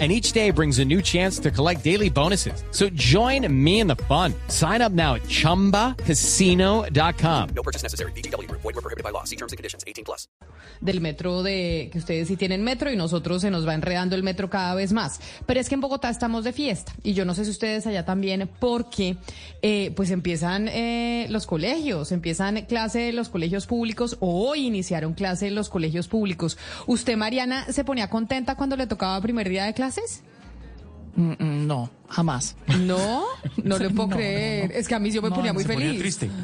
and each day brings a new chance to collect daily bonuses. So join me in the fun. Sign up now at ChumbaCasino.com. No purchase necessary. BGW. Void were prohibited by law. See terms and conditions. 18 plus. Del metro de que ustedes sí tienen metro y nosotros se nos va enredando el metro cada vez más. Pero es que en Bogotá estamos de fiesta y yo no sé si ustedes allá también porque eh, pues empiezan eh, los colegios, empiezan clase de los colegios públicos o hoy iniciaron clase de los colegios públicos. ¿Usted, Mariana, se ponía contenta cuando le tocaba primer día de clases? Mm, mm, no, jamás. No, no le puedo No, creer. no, no. Es que a mí yo me ponía muy se ponía feliz. triste.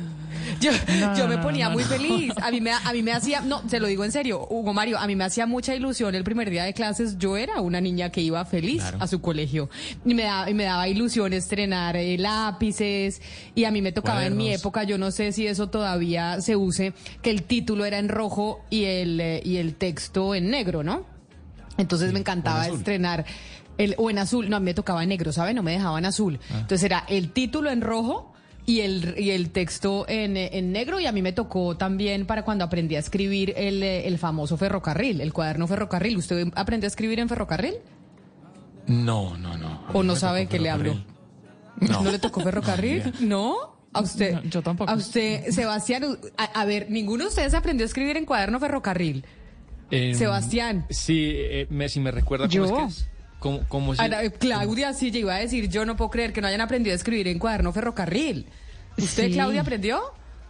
Yo, No, yo me ponía no, muy feliz. A mí me, a mí me hacía, no, se lo digo en serio, Hugo Mario, a mí me hacía mucha ilusión el primer día de clases. Yo era una niña que iba feliz Claro. a su colegio y me daba, y me daba ilusión estrenar eh, lápices y a mí me tocaba en mi época, yo no sé si eso todavía se use, que el título era en rojo y el, eh, y el texto en negro, ¿no? Entonces me encantaba estrenar. El, o en azul, no, a mí me tocaba en negro, ¿sabe? No me dejaban azul. Ah. Entonces era el título en rojo y el, y el texto en, en negro y a mí me tocó también para cuando aprendí a escribir el, el famoso ferrocarril, el cuaderno ferrocarril. ¿Usted aprendió a escribir en ferrocarril? No, no, no. ¿O no sabe tocó qué le hablo? ferrocarril. ¿No, le tocó ferrocarril? No, ¿No? A usted. No, yo tampoco. A usted, Sebastián, a, a ver, ninguno de ustedes aprendió a escribir en cuaderno ferrocarril. Em, Sebastián. Sí, eh, me, si me recuerda cómo Yo. es que es. ¿Cómo, cómo se- Ana, eh, Claudia, sí, yo iba a decir, yo no puedo creer que no hayan aprendido a escribir en cuaderno ferrocarril. ¿Usted, Sí. Claudia, aprendió?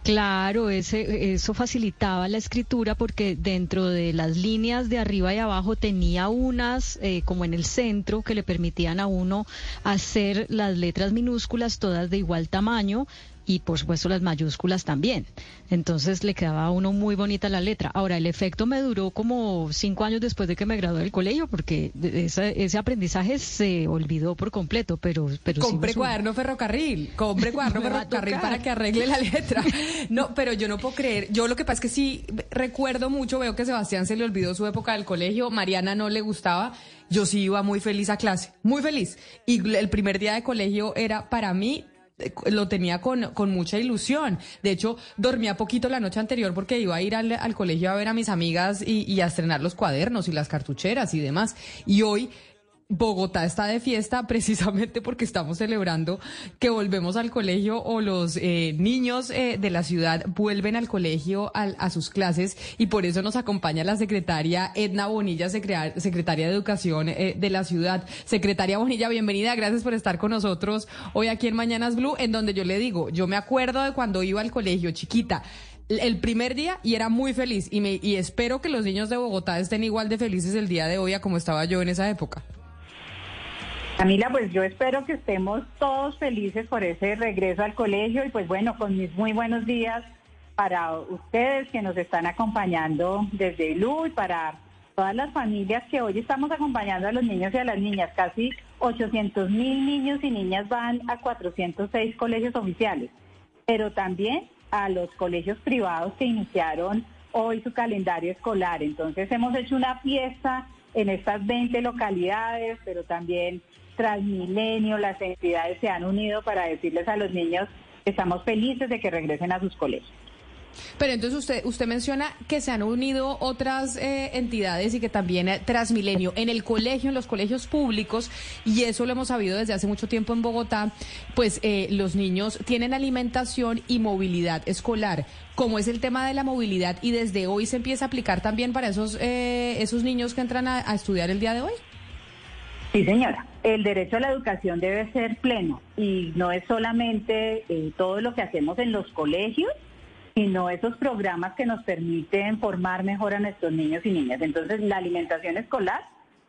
Claro, ese, eso facilitaba la escritura porque dentro de las líneas de arriba y abajo tenía unas, eh, como en el centro, que le permitían a uno hacer las letras minúsculas todas de igual tamaño y por supuesto las mayúsculas también. Entonces le quedaba a uno muy bonita la letra. Ahora, el efecto me duró como cinco años después de que me gradué del colegio porque ese, ese aprendizaje se olvidó por completo, pero... pero Compre cuaderno ferrocarril, compre cuaderno ferrocarril para que arregle la letra. No, pero yo no puedo creer. Yo lo que pasa es que sí recuerdo mucho, veo que Sebastián se le olvidó su época del colegio, Mariana no le gustaba. Yo sí iba muy feliz a clase, muy feliz. Y el primer día de colegio era para mí lo tenía con, con mucha ilusión. De hecho, dormía poquito la noche anterior porque iba a ir al, al colegio a ver a mis amigas y, y a estrenar los cuadernos y las cartucheras y demás. Y hoy Bogotá está de fiesta precisamente porque estamos celebrando que volvemos al colegio o los eh, niños eh, de la ciudad vuelven al colegio al- a sus clases y por eso nos acompaña la secretaria Edna Bonilla, secretaria de Educación eh, de la ciudad. Secretaria Bonilla, bienvenida, gracias por estar con nosotros hoy aquí en Mañanas Blue, en donde yo le digo, yo me acuerdo de cuando iba al colegio chiquita el primer día y era muy feliz y, me, y espero que los niños de Bogotá estén igual de felices el día de hoy a como estaba yo en esa época. Camila, pues yo espero que estemos todos felices por ese regreso al colegio y pues bueno, con mis muy buenos días para ustedes que nos están acompañando desde Blue y para todas las familias que hoy estamos acompañando a los niños y a las niñas. Casi 800 mil niños y niñas van a 406 colegios oficiales, pero también a los colegios privados que iniciaron hoy su calendario escolar. Entonces hemos hecho una fiesta en estas 20 localidades, pero también Transmilenio, las entidades se han unido para decirles a los niños que estamos felices de que regresen a sus colegios. Pero entonces usted usted menciona que se han unido otras eh, entidades y que también eh, Transmilenio en el colegio, en los colegios públicos, y eso lo hemos sabido desde hace mucho tiempo en Bogotá, pues eh, los niños tienen alimentación y movilidad escolar. ¿Cómo es el tema de la movilidad y desde hoy se empieza a aplicar también para esos, eh, esos niños que entran a estudiar el día de hoy? Sí, señora. El derecho a la educación debe ser pleno y no es solamente eh, todo lo que hacemos en los colegios, sino esos programas que nos permiten formar mejor a nuestros niños y niñas. Entonces, la alimentación escolar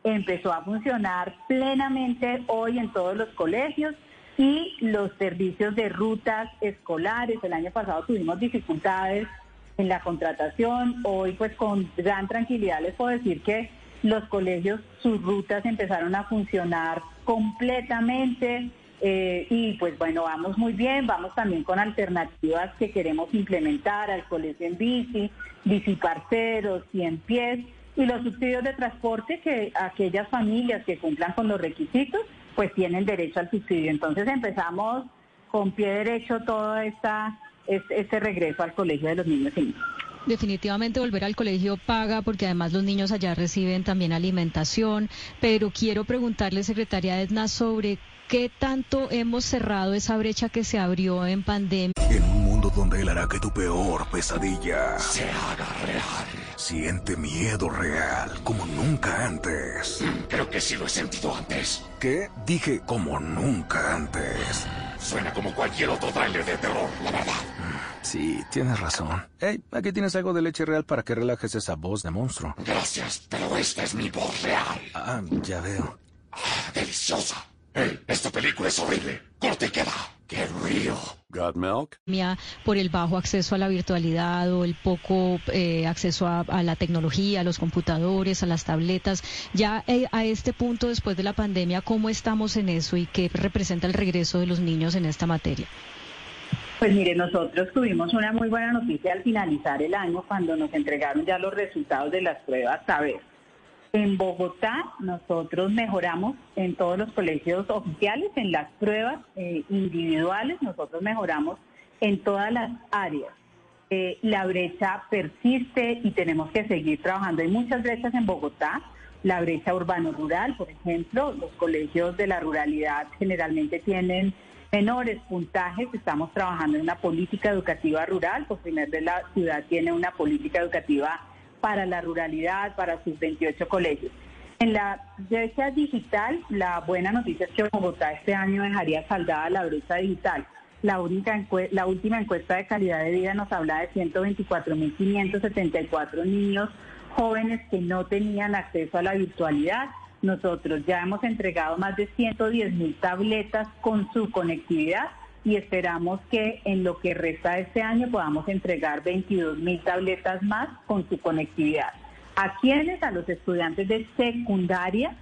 empezó a funcionar plenamente hoy en todos los colegios y los servicios de rutas escolares. El año pasado tuvimos dificultades en la contratación. Hoy, pues con gran tranquilidad les puedo decir que los colegios, sus rutas empezaron a funcionar completamente. Eh, y pues bueno, vamos muy bien, vamos también con alternativas que queremos implementar al colegio en bici, bici parceros, 100 pies y los subsidios de transporte que aquellas familias que cumplan con los requisitos pues tienen derecho al subsidio. Entonces empezamos con pie derecho todo este, este regreso al colegio de los niños y niñas. Definitivamente volver al colegio paga porque además los niños allá reciben también alimentación, pero quiero preguntarle, secretaria Edna, sobre qué tanto hemos cerrado esa brecha que se abrió en pandemia. En un mundo donde él hará que tu peor pesadilla se haga real. Siente miedo real como nunca antes. Creo que sí lo he sentido antes. ¿Qué? Dije como nunca antes. Suena como cualquier otro tráiler de terror, la verdad. Sí, tienes razón. Hey, aquí tienes algo de leche real para que relajes esa voz de monstruo. Gracias, pero esta es mi voz real. Ah, ya veo. Ah, deliciosa. Hey, esta película es horrible. Corte y queda. ¡Qué río! ¿Got milk? Por el bajo acceso a la virtualidad o el poco eh, acceso a, a, la tecnología, a los computadores, a las tabletas. Ya eh, a este punto, después de la pandemia, ¿cómo estamos en eso y qué representa el regreso de los niños en esta materia? Pues mire, nosotros tuvimos una muy buena noticia al finalizar el año cuando nos entregaron ya los resultados de las pruebas saber. En Bogotá nosotros mejoramos en todos los colegios oficiales, en las pruebas eh, individuales, nosotros mejoramos en todas las áreas. Eh, la brecha persiste y tenemos que seguir trabajando. Hay muchas brechas en Bogotá, la brecha urbano-rural, por ejemplo, los colegios de la ruralidad generalmente tienen menores puntajes. Estamos trabajando en una política educativa rural. Por primera vez la ciudad tiene una política educativa para la ruralidad, para sus 28 colegios. En la brecha digital, la buena noticia es que Bogotá este año dejaría saldada la brecha digital. La, única la última encuesta de calidad de vida nos habla de 124.574 niños jóvenes que no tenían acceso a la virtualidad nosotros ya hemos entregado más de 110 mil tabletas con su conectividad y esperamos que en lo que resta de este año podamos entregar 22 mil tabletas más con su conectividad. ¿A quiénes? A los estudiantes de secundaria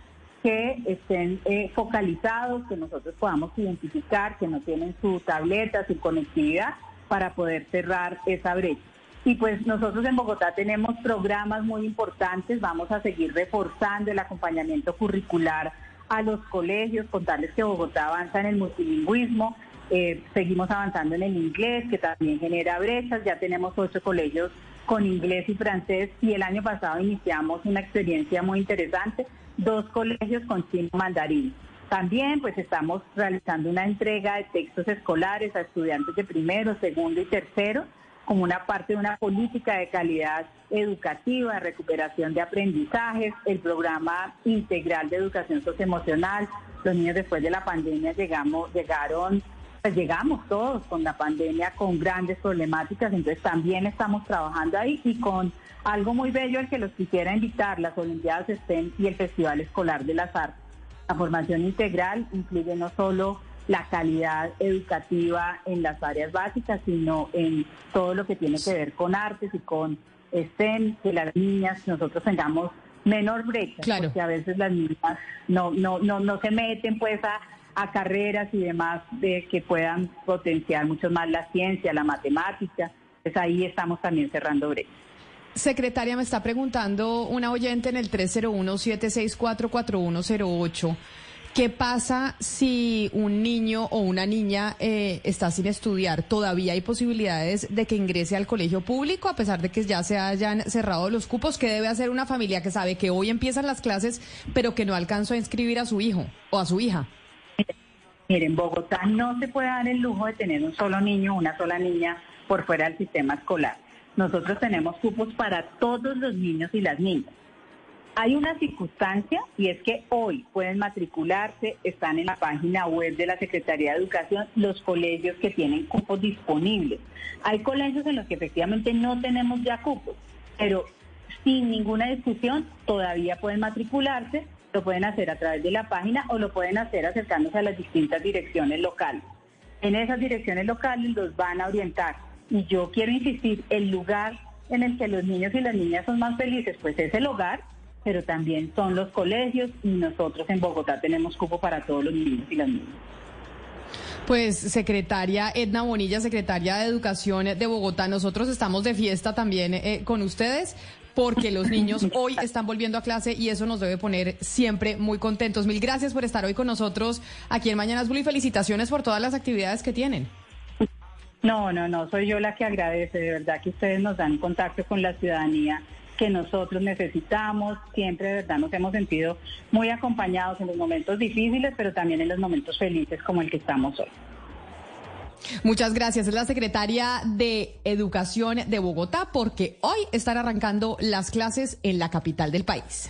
que estén eh, focalizados, que nosotros podamos identificar, que no tienen su tableta, su conectividad, para poder cerrar esa brecha. Y pues nosotros en Bogotá tenemos programas muy importantes, vamos a seguir reforzando el acompañamiento curricular a los colegios, contarles que Bogotá avanza en el multilingüismo, eh, seguimos avanzando en el inglés, que también genera brechas, ya tenemos ocho colegios con inglés y francés y el año pasado iniciamos una experiencia muy interesante, dos colegios con chino mandarín. También pues estamos realizando una entrega de textos escolares a estudiantes de primero, segundo y tercero como una parte de una política de calidad educativa, recuperación de aprendizajes, el programa integral de educación socioemocional. Los niños después de la pandemia llegamos, llegaron, pues llegamos todos con la pandemia con grandes problemáticas, entonces también estamos trabajando ahí y con algo muy bello al que los quisiera invitar, las Olimpiadas STEM y el Festival Escolar de las Artes. La formación integral incluye no solo la calidad educativa en las áreas básicas, sino en todo lo que tiene que ver con artes y con STEM, que las niñas nosotros tengamos menor brecha, porque a veces las niñas no, no, no, no se meten pues a, carreras y demás de que puedan potenciar mucho más la ciencia, la matemática, pues ahí estamos también cerrando brechas. Secretaria, me está preguntando una oyente en el 301-764-4108. ¿Qué pasa si un niño o una niña eh, está sin estudiar? ¿Todavía hay posibilidades de que ingrese al colegio público a pesar de que ya se hayan cerrado los cupos? ¿Qué debe hacer una familia que sabe que hoy empiezan las clases pero que no alcanzó a inscribir a su hijo o a su hija? Miren, Bogotá no se puede dar el lujo de tener un solo niño o una sola niña por fuera del sistema escolar. Nosotros tenemos cupos para todos los niños y las niñas. Hay una circunstancia y es que hoy pueden matricularse, están en la página web de la Secretaría de Educación los colegios que tienen cupos disponibles. Hay colegios en los que efectivamente no tenemos ya cupos, pero sin ninguna discusión todavía pueden matricularse, lo pueden hacer a través de la página o lo pueden hacer acercándose a las distintas direcciones locales. En esas direcciones locales los van a orientar y yo quiero insistir, el lugar en el que los niños y las niñas son más felices, pues es el hogar pero también son los colegios y nosotros en Bogotá tenemos cupo para todos los niños y las niñas. Pues secretaria Edna Bonilla, secretaria de Educación de Bogotá, nosotros estamos de fiesta también eh, con ustedes porque los niños hoy están volviendo a clase y eso nos debe poner siempre muy contentos. Mil gracias por estar hoy con nosotros aquí en Mañanas Blue y felicitaciones por todas las actividades que tienen. No, no, no, soy yo la que agradece, de verdad que ustedes nos dan contacto con la ciudadanía que nosotros necesitamos, siempre de verdad nos hemos sentido muy acompañados en los momentos difíciles, pero también en los momentos felices como el que estamos hoy. Muchas gracias. Es la secretaria de Educación de Bogotá porque hoy están arrancando las clases en la capital del país.